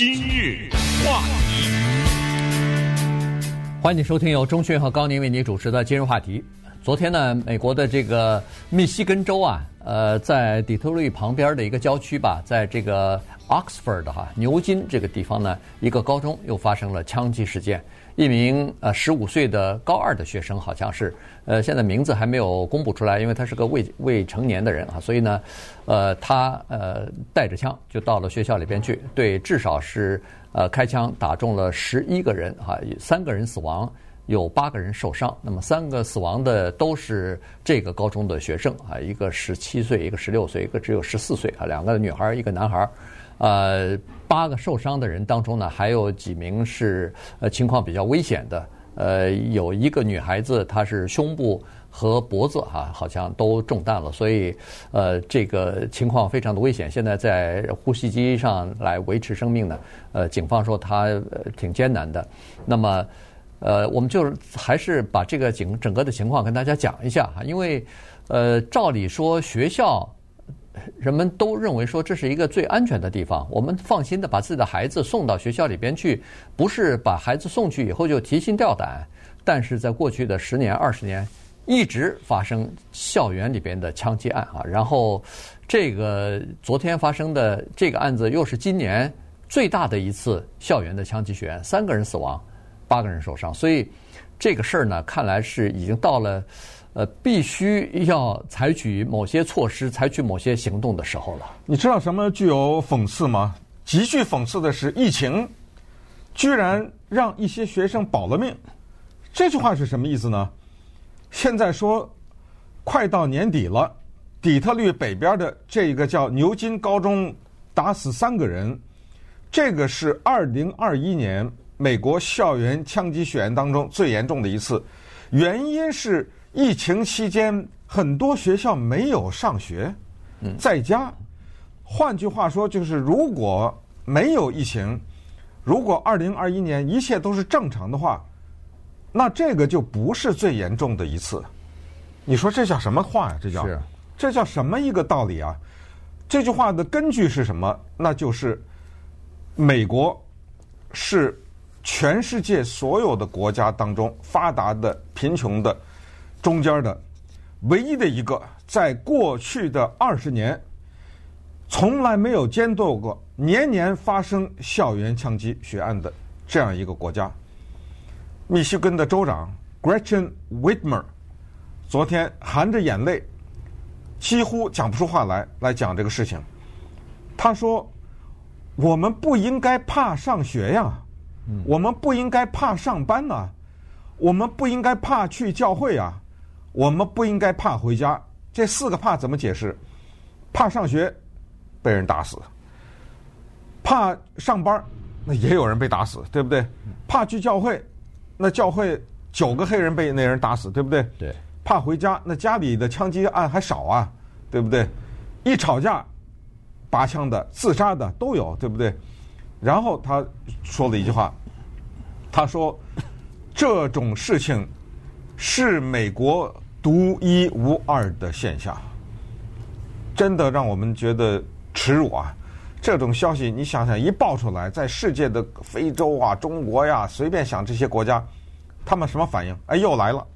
今日话题，欢迎收听由钟迅和高宁为您主持的今日话题。昨天呢，美国的这个密西根州啊，呃，在底特律旁边的一个郊区吧，在这个 Oxford 哈牛津这个地方呢，一个高中又发生了枪击事件。一名呃十五岁的高二的学生，好像是呃现在名字还没有公布出来，因为他是个未未成年的人啊，所以呢，呃他呃带着枪就到了学校里边去，对至少是呃开枪打中了十一个人啊，三个人死亡，有八个人受伤。那么三个死亡的都是这个高中的学生啊，一个十七岁，一个十六岁，一个只有十四岁啊，两个女孩，一个男孩。呃，八个受伤的人当中呢，还有几名是呃情况比较危险的。呃，有一个女孩子，她是胸部和脖子哈、好像都中弹了，所以呃这个情况非常的危险。现在在呼吸机上来维持生命呢。呃，警方说她挺艰难的。那么呃，我们就还是把这个整整个的情况跟大家讲一下哈，因为呃，照理说学校。人们都认为说这是一个最安全的地方，我们放心的把自己的孩子送到学校里边去，不是把孩子送去以后就提心吊胆。但是在过去的十年、二十年，一直发生校园里边的枪击案啊。然后这个昨天发生的这个案子，又是今年最大的一次校园的枪击血案，三个人死亡，八个人受伤。所以这个事儿呢，看来是已经到了。呃，必须要采取某些措施，采取某些行动的时候了。你知道什么具有讽刺吗？极具讽刺的是，疫情居然让一些学生保了命。这句话是什么意思呢？现在说快到年底了，底特律北边的这个叫牛津高中打死三个人，这个是二零二一年美国校园枪击血案当中最严重的一次，原因是。疫情期间，很多学校没有上学，在家。换句话说，就是如果没有疫情，如果二零二一年一切都是正常的话，那这个就不是最严重的一次。你说这叫什么话呀？这叫这叫什么一个道理啊？这句话的根据是什么？那就是美国是全世界所有的国家当中发达的、贫穷的。中间的唯一的一个，在过去的二十年，从来没有监督过年年发生校园枪击血案的这样一个国家。密西根的州长 Gretchen Whitmer 昨天含着眼泪，几乎讲不出话来，来讲这个事情。他说：“我们不应该怕上学呀，我们不应该怕上班呐，我们不应该怕去教会啊。”我们不应该怕回家，这四个怕怎么解释？怕上学，被人打死；怕上班，那也有人被打死，对不对？怕去教会，那教会九个黑人被那人打死，对不对？对。怕回家，那家里的枪击案还少啊，对不对？一吵架，拔枪的、自杀的都有，对不对？然后他说了一句话，他说：“这种事情。”是美国独一无二的现象，真的让我们觉得耻辱啊！这种消息你想想一爆出来，在世界的非洲啊、中国呀，随便想这些国家，他们什么反应？哎，又来了，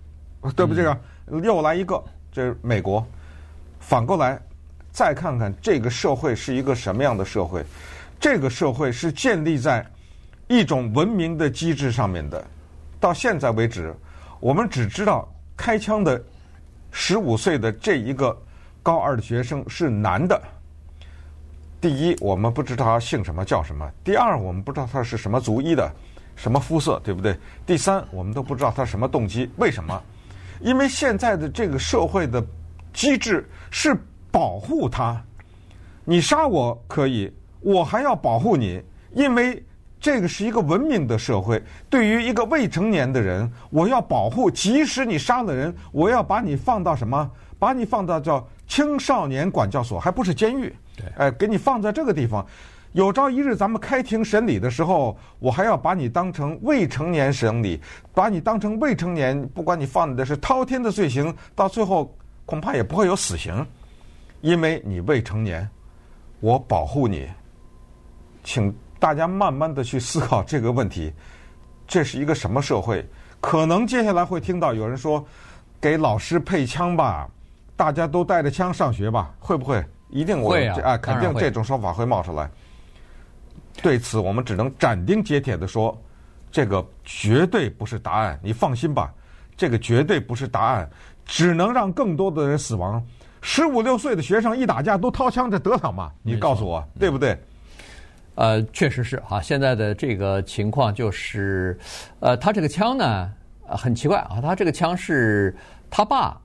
对不对？嗯、又来一个，这是美国。反过来，再看看这个社会是一个什么样的社会？这个社会是建立在一种文明的机制上面的。到现在为止。我们只知道开枪的十五岁的这一个高二的学生是男的。第一，我们不知道他姓什么叫什么；第二，我们不知道他是什么族裔的，什么肤色，对不对？第三，我们都不知道他什么动机。为什么？因为现在的这个社会的机制是保护他，你杀我可以，我还要保护你，因为。这个是一个文明的社会。对于一个未成年的人，我要保护。即使你杀了人，我要把你放到什么？把你放到叫青少年管教所，还不是监狱。对，哎，给你放在这个地方。有朝一日咱们开庭审理的时候，我还要把你当成未成年审理，把你当成未成年。不管你犯的是滔天的罪行，到最后恐怕也不会有死刑，因为你未成年，我保护你，请。大家慢慢的去思考这个问题，这是一个什么社会？可能接下来会听到有人说，给老师配枪吧，大家都带着枪上学吧，会不会？一定我会啊，啊，肯定这种说法会冒出来。对此，我们只能斩钉截铁的说，这个绝对不是答案。你放心吧，这个绝对不是答案，只能让更多的人死亡。十五六岁的学生一打架都掏枪，这得了吗？你告诉我，对不对？呃，确实是啊。现在的这个情况就是，呃，他这个枪呢，很奇怪啊，他这个枪是他爸，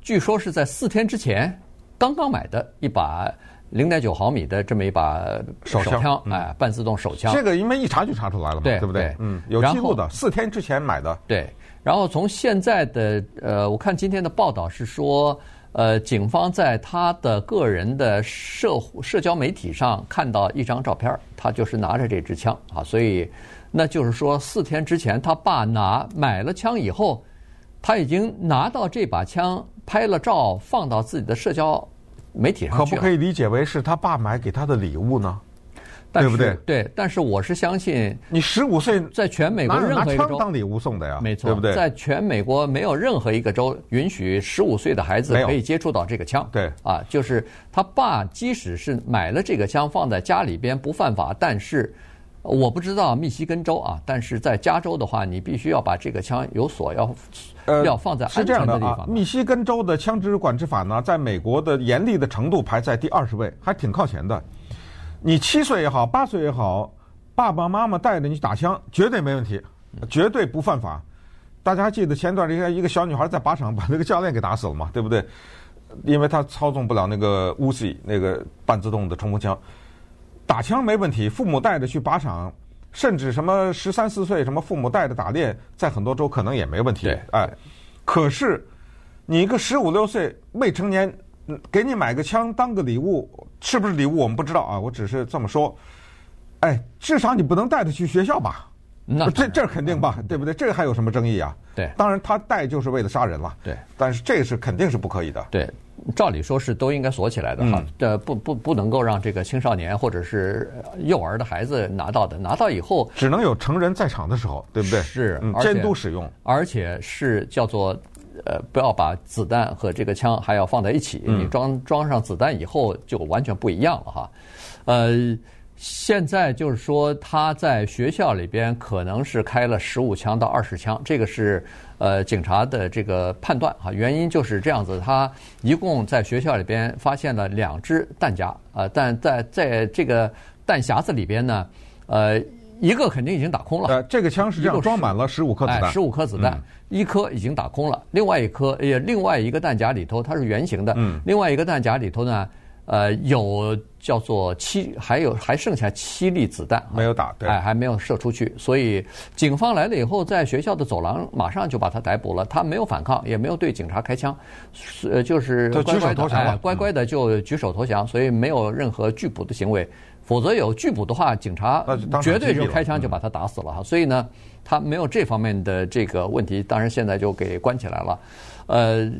据说是在四天之前刚刚买的一把。零点九毫米的这么一把手枪，哎，半自动手枪。这个因为一查就查出来了嘛，对不对？嗯，有记录的，四天之前买的。对，然后从现在的呃，我看今天的报道是说，呃，警方在他的个人的社社交媒体上看到一张照片，他就是拿着这支枪啊，所以那就是说，四天之前他爸拿买了枪以后，他已经拿到这把枪拍了照，放到自己的社交。媒体上可不可以理解为是他爸买给他的礼物呢？对不对？对，但是我是相信你十五岁在全美国任何一个州当礼物送的呀，没错，对不对？在全美国没有任何一个州允许十五岁的孩子可以接触到这个枪。对啊，就是他爸即使是买了这个枪放在家里边不犯法，但是我不知道密西根州啊，但是在加州的话，你必须要把这个枪有锁要。呃，要放在安全的地方。是这样的啊，密西根州的枪支管制法呢，在美国的严厉的程度排在第二十位，还挺靠前的。你七岁也好，八岁也好，爸爸妈妈带着你打枪，绝对没问题，绝对不犯法。大家还记得前段时间一个小女孩在靶场把那个教练给打死了嘛？对不对？因为她操纵不了那个 Uzi 那个半自动的冲锋枪，打枪没问题，父母带着去靶场。甚至什么十三四岁，什么父母带着打猎，在很多州可能也没问题。对，哎，可是你一个十五六岁未成年，给你买个枪当个礼物，是不是礼物我们不知道啊。我只是这么说。哎，至少你不能带他去学校吧？那这这肯定吧，对不对？这个还有什么争议啊？对，当然他带就是为了杀人了。对，但是这是肯定是不可以的。对。照理说是都应该锁起来的哈，呃、嗯，不不不能够让这个青少年或者是幼儿的孩子拿到的，拿到以后只能有成人在场的时候，对不对？是，嗯、监督使用，而且是叫做呃，不要把子弹和这个枪还要放在一起，嗯、你装装上子弹以后就完全不一样了哈，呃。现在就是说，他在学校里边可能是开了十五枪到二十枪，这个是呃警察的这个判断啊。原因就是这样子，他一共在学校里边发现了两支弹夹啊，但在在这个弹匣子里边呢，呃，一个肯定已经打空了。呃，这个枪是这样装满了十五颗子弹，十五颗子弹，一颗已经打空了，另外一颗也另外一个弹夹里头它是圆形的，嗯，另外一个弹夹里头呢。呃，有叫做七，还有还剩下七粒子弹没有打，对，哎，还没有射出去，所以警方来了以后，在学校的走廊马上就把他逮捕了。他没有反抗，也没有对警察开枪，呃，就是乖乖的，哎，乖乖的就举手投降，所以没有任何拒捕的行为。否则有拒捕的话，警察绝对就开枪就把他打死了哈。所以呢，他没有这方面的这个问题，当然现在就给关起来了，呃。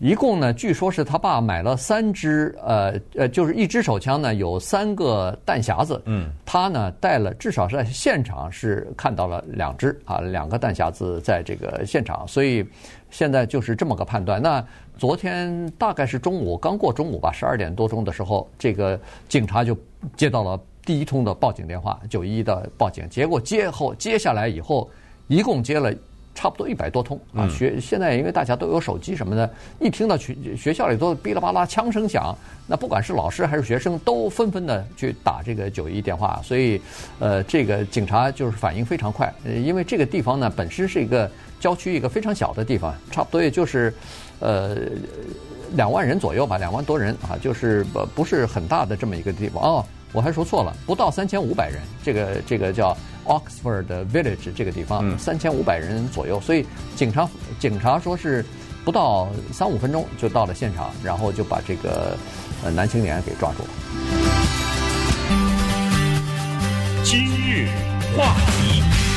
一共呢，据说是他爸买了三支，呃呃，就是一支手枪呢，有三个弹匣子。嗯，他呢带了，至少是在现场是看到了两支啊，两个弹匣子在这个现场，所以现在就是这么个判断。那昨天大概是中午刚过中午吧，十二点多钟的时候，这个警察就接到了第一通的报警电话，九一一的报警。结果接后接下来以后，一共接了。差不多一百多通啊！学现在因为大家都有手机什么的，一听到学学校里头哔啦吧啦枪声响，那不管是老师还是学生，都纷纷的去打这个九一一电话。所以，呃，这个警察就是反应非常快。呃，因为这个地方呢，本身是一个郊区，一个非常小的地方，差不多也就是，呃，两万人左右吧，两万多人啊，就是不不是很大的这么一个地方哦。我还说错了，不到三千五百人，这个这个叫 Oxford Village 这个地方，三千五百人左右，所以警察警察说是不到三五分钟就到了现场，然后就把这个呃男青年给抓住了。今日话题。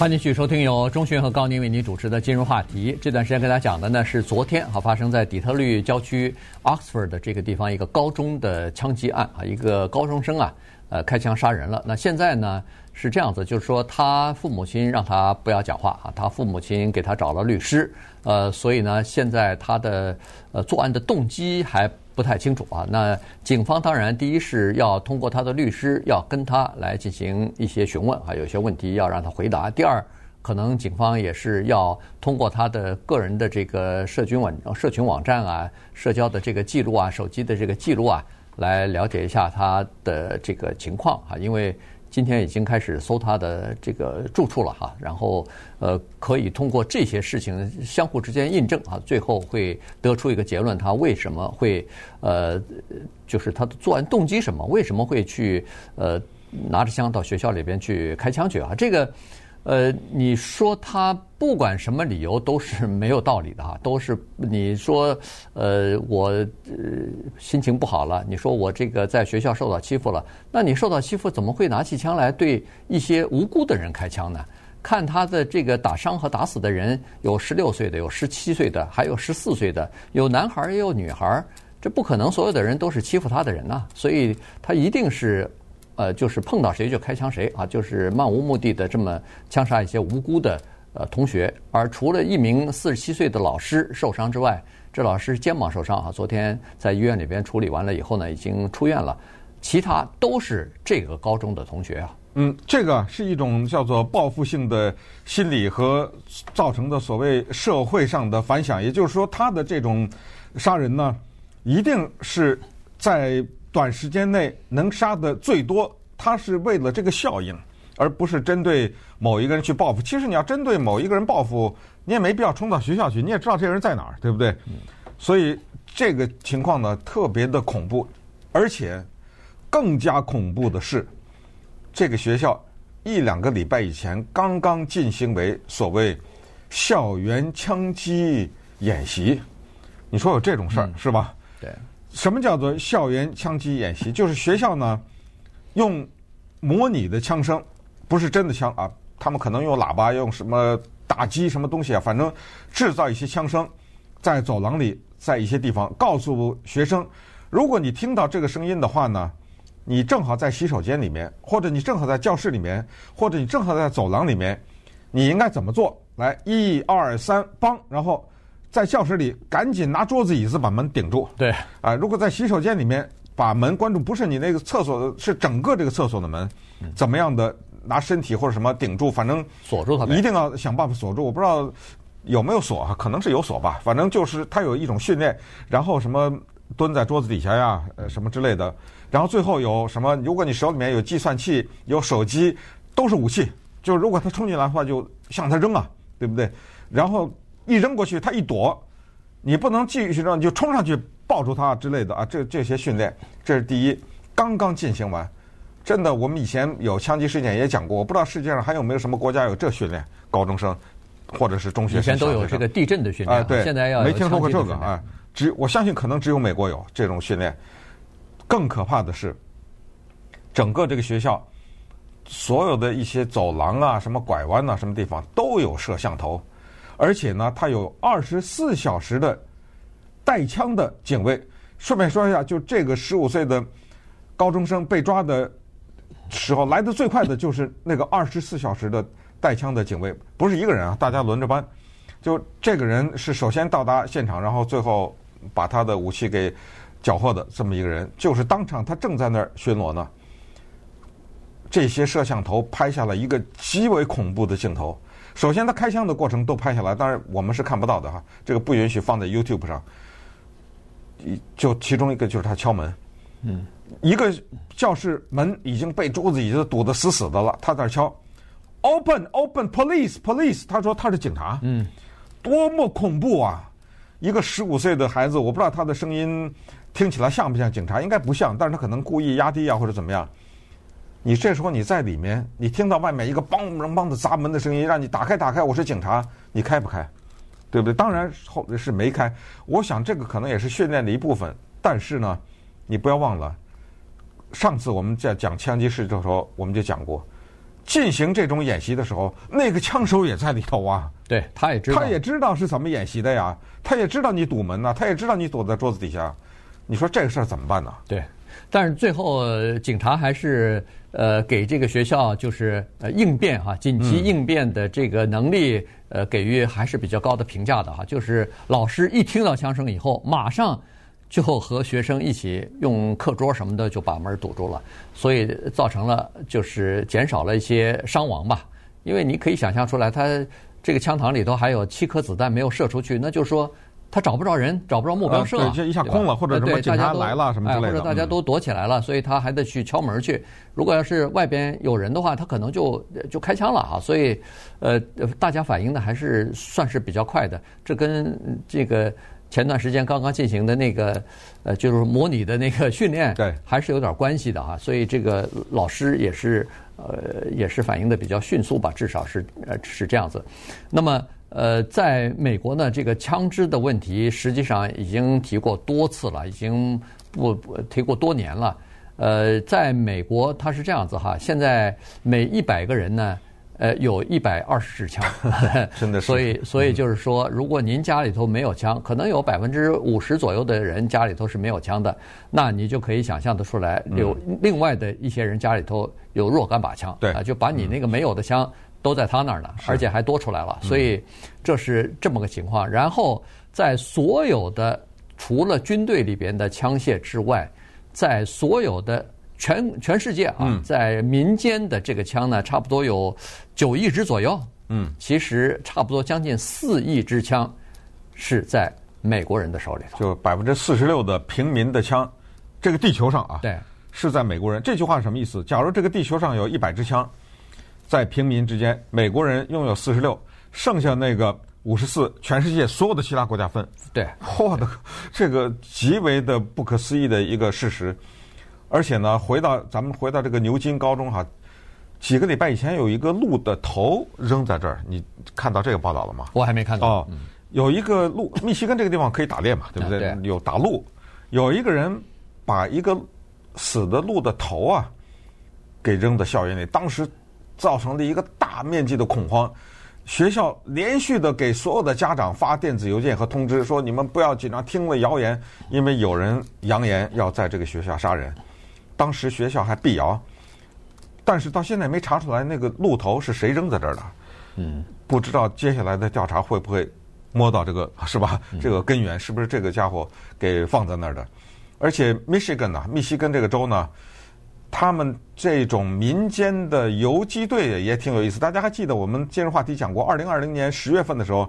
欢迎继续收听由钟迅和高宁为您主持的今日话题。这段时间跟大家讲的呢是昨天啊发生在底特律郊区 Oxford 的这个地方一个高中的枪击案啊，一个高中生啊，呃开枪杀人了。那现在呢是这样子，就是说他父母亲让他不要讲话啊，他父母亲给他找了律师，呃，所以呢现在他的呃作案的动机还不太清楚啊。那警方当然第一是要通过他的律师要跟他来进行一些询问啊，有些问题要让他回答。第二。可能警方也是要通过他的个人的这个社群网、社群网站啊、社交的这个记录啊、手机的这个记录啊，来了解一下他的这个情况啊。因为今天已经开始搜他的这个住处了哈，然后呃，可以通过这些事情相互之间印证啊，最后会得出一个结论：他为什么会呃，就是他的作案动机什么？为什么会去呃拿着枪到学校里边去开枪去啊？这个。呃，你说他不管什么理由都是没有道理的哈，都是你说，呃，我呃心情不好了，你说我这个在学校受到欺负了，那你受到欺负怎么会拿起枪来对一些无辜的人开枪呢？看他的这个打伤和打死的人，有十六岁的，有十七岁的，还有十四岁的，有男孩也有女孩，这不可能所有的人都是欺负他的人呐，所以他一定是。呃，就是碰到谁就开枪谁啊，就是漫无目的的这么枪杀一些无辜的呃同学。而除了一名四十七岁的老师受伤之外，这老师肩膀受伤啊，昨天在医院里边处理完了以后呢，已经出院了。其他都是这个高中的同学啊。嗯，这个是一种叫做报复性的心理和造成的所谓社会上的反响。也就是说，他的这种杀人呢，一定是在。短时间内能杀的最多，他是为了这个效应，而不是针对某一个人去报复。其实你要针对某一个人报复，你也没必要冲到学校去，你也知道这个人在哪儿，对不对？所以这个情况呢，特别的恐怖，而且更加恐怖的是，这个学校一两个礼拜以前刚刚进行为所谓校园枪击演习，你说有这种事儿、嗯、是吧？对。什么叫做校园枪击演习？就是学校呢，用模拟的枪声，不是真的枪啊，他们可能用喇叭，用什么打击什么东西啊，反正制造一些枪声，在走廊里，在一些地方告诉学生，如果你听到这个声音的话呢，你正好在洗手间里面，或者你正好在教室里面，或者你正好在走廊里面，你应该怎么做？来，一二三，梆，然后。在教室里赶紧拿桌子椅子把门顶住。对，啊，如果在洗手间里面把门关住，不是你那个厕所的，是整个这个厕所的门，怎么样的拿身体或者什么顶住，反正锁住它，一定要想办法锁住。我不知道有没有锁啊，可能是有锁吧。反正就是他有一种训练，然后什么蹲在桌子底下呀，呃，什么之类的。然后最后有什么？如果你手里面有计算器、有手机，都是武器。就是如果他冲进来的话，就向他扔啊，对不对？然后。一扔过去，他一躲，你不能继续扔，你就冲上去抱住他之类的啊！这这些训练，这是第一，刚刚进行完。真的，我们以前有枪击事件也讲过，我不知道世界上还有没有什么国家有这训练，高中生或者是中学生。以前都有这个地震的训练啊，对，现在要没听说过这个啊。只我相信可能只有美国有这种训练。更可怕的是，整个这个学校所有的一些走廊啊、什么拐弯啊、什么地方都有摄像头。而且呢，他有二十四小时的带枪的警卫。顺便说一下，就这个十五岁的高中生被抓的时候，来的最快的就是那个二十四小时的带枪的警卫，不是一个人啊，大家轮着班。就这个人是首先到达现场，然后最后把他的武器给缴获的这么一个人，就是当场他正在那儿巡逻呢。这些摄像头拍下了一个极为恐怖的镜头。首先，他开枪的过程都拍下来，当然我们是看不到的哈，这个不允许放在 YouTube 上。就其中一个就是他敲门，嗯，一个教室门已经被桌子椅子堵得死死的了，他在那敲，Open, Open, Police, Police。他说他是警察，嗯，多么恐怖啊！一个十五岁的孩子，我不知道他的声音听起来像不像警察，应该不像，但是他可能故意压低啊或者怎么样。你这时候你在里面，你听到外面一个梆梆梆的砸门的声音，让你打开打开，我是警察，你开不开？对不对？当然后是没开。我想这个可能也是训练的一部分，但是呢，你不要忘了，上次我们在讲枪击事的时候，我们就讲过，进行这种演习的时候，那个枪手也在里头啊。对，他也知道，他也知道是怎么演习的呀，他也知道你堵门呐，他也知道你躲在桌子底下，你说这个事儿怎么办呢？对。但是最后警察还是呃给这个学校就是呃应变哈，紧急应变的这个能力呃给予还是比较高的评价的哈。就是老师一听到枪声以后，马上就和学生一起用课桌什么的就把门堵住了，所以造成了就是减少了一些伤亡吧。因为你可以想象出来，他这个枪膛里头还有七颗子弹没有射出去，那就是说。他找不着人，找不着目标射，对，这一下空了，或者什么警察来了什么之类的，或者大家都躲起来了，所以他还得去敲门去。如果要是外边有人的话，他可能就就开枪了啊。所以，呃，大家反应的还是算是比较快的。这跟这个前段时间刚刚进行的那个呃，就是模拟的那个训练，对，还是有点关系的哈。所以这个老师也是呃，也是反应的比较迅速吧，至少是呃是这样子。那么。呃，在美国呢，这个枪支的问题实际上已经提过多次了，已经不提过多年了。呃，在美国它是这样子哈，现在每一百个人呢，呃，有一百二十支枪，真的是。所以，所以就是说，如果您家里头没有枪，可能有百分之五十左右的人家里头是没有枪的，那你就可以想象得出来，有另外的一些人家里头有若干把枪，对啊，就把你那个没有的枪。都在他那儿呢，而且还多出来了，所以这是这么个情况。然后在所有的除了军队里边的枪械之外，在所有的全全世界啊，在民间的这个枪呢，差不多有九亿支左右。嗯，其实差不多将近四亿支枪是在美国人的手里头。就百分之四十六的平民的枪，这个地球上啊，对，是在美国人。这句话是什么意思？假如这个地球上有一百支枪。在平民之间，美国人拥有四十六，剩下那个五十四，全世界所有的其他国家分。对，我的，这个极为的不可思议的一个事实。而且呢，回到咱们回到这个牛津高中哈，几个礼拜以前有一个鹿的头扔在这儿，你看到这个报道了吗？我还没看到。哦，有一个鹿，密西根这个地方可以打猎嘛，对不对？对。有打鹿，有一个人把一个死的鹿的头啊给扔到校园里，当时。造成了一个大面积的恐慌，学校连续的给所有的家长发电子邮件和通知，说你们不要紧张，听了谣言，因为有人扬言要在这个学校杀人。当时学校还辟谣，但是到现在没查出来那个鹿头是谁扔在这儿的。嗯，不知道接下来的调查会不会摸到这个是吧？这个根源是不是这个家伙给放在那儿的？而且密西根呢，密西根这个州呢。他们这种民间的游击队也挺有意思。大家还记得我们今日话题讲过，二零二零年十月份的时候，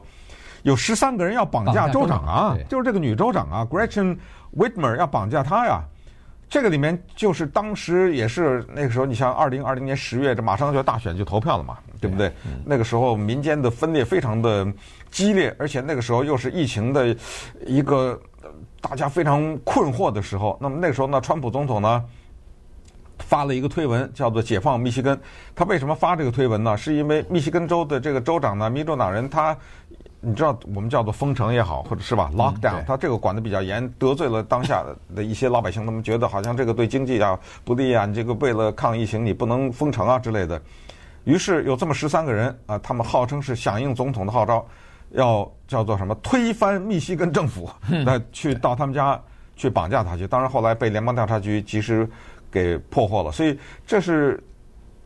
有十三个人要绑架州长啊，就是这个女州长啊，Gretchen Whitmer 要绑架她呀。这个里面就是当时也是那个时候，你像二零二零年十月，这马上就要大选就投票了嘛，对不对？那个时候民间的分裂非常的激烈，而且那个时候又是疫情的一个大家非常困惑的时候。那么那个时候呢，川普总统呢？发了一个推文，叫做“解放密西根”。他为什么发这个推文呢？是因为密西根州的这个州长呢，民主党人，他你知道，我们叫做封城也好，或者是吧，lockdown，他这个管得比较严，得罪了当下的一些老百姓，他们觉得好像这个对经济啊不利啊，你这个为了抗疫情，你不能封城啊之类的。于是有这么十三个人啊，他们号称是响应总统的号召，要叫做什么推翻密西根政府，那去到他们家去绑架他去。当然后来被联邦调查局及时。给破获了，所以这是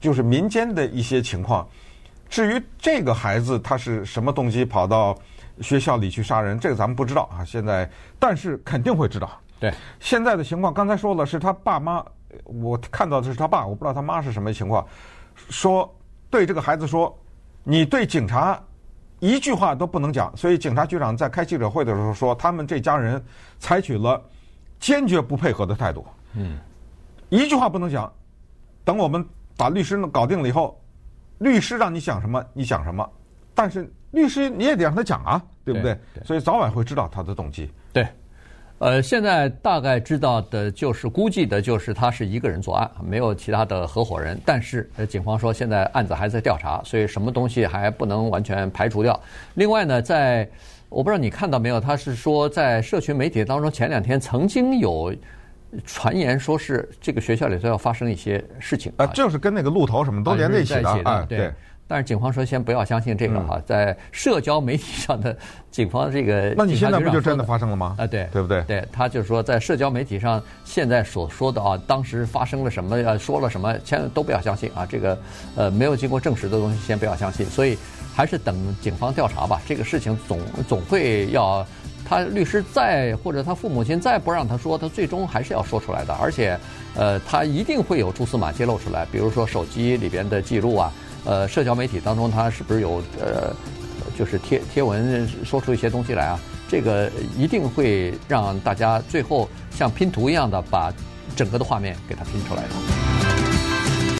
就是民间的一些情况。至于这个孩子他是什么动机跑到学校里去杀人，这个咱们不知道啊。现在，但是肯定会知道。对，现在的情况，刚才说了是他爸妈，我看到的是他爸，我不知道他妈是什么情况。说对这个孩子说，你对警察一句话都不能讲。所以警察局长在开记者会的时候说，他们这家人采取了坚决不配合的态度。嗯。一句话不能讲，等我们把律师搞定了以后，律师让你想什么，你想什么。但是律师你也得让他讲啊，对不对？对对，所以早晚会知道他的动机。对，呃，现在大概知道的就是估计的就是他是一个人作案，没有其他的合伙人。但是呃，警方说现在案子还在调查，所以什么东西还不能完全排除掉。另外呢，在我不知道你看到没有，他是说在社群媒体当中前两天曾经有。传言说是这个学校里头要发生一些事情啊，就是跟那个鹿头什么都连在一起的啊。对，但是警方说先不要相信这个哈，在社交媒体上的警方这个，那你现在不就真的发生了吗？啊，对，对不对？对，他就是说在社交媒体上现在所说的啊，当时发生了什么呀，说了什么，千万都不要相信啊，这个呃没有经过证实的东西先不要相信，所以还是等警方调查吧。这个事情总总会要他律师再或者他父母亲再不让他说，他最终还是要说出来的，而且呃他一定会有蛛丝马迹露出来，比如说手机里边的记录啊。呃，社交媒体当中，他是不是有呃，就是贴贴文说出一些东西来啊？这个一定会让大家最后像拼图一样的把整个的画面给它拼出来的。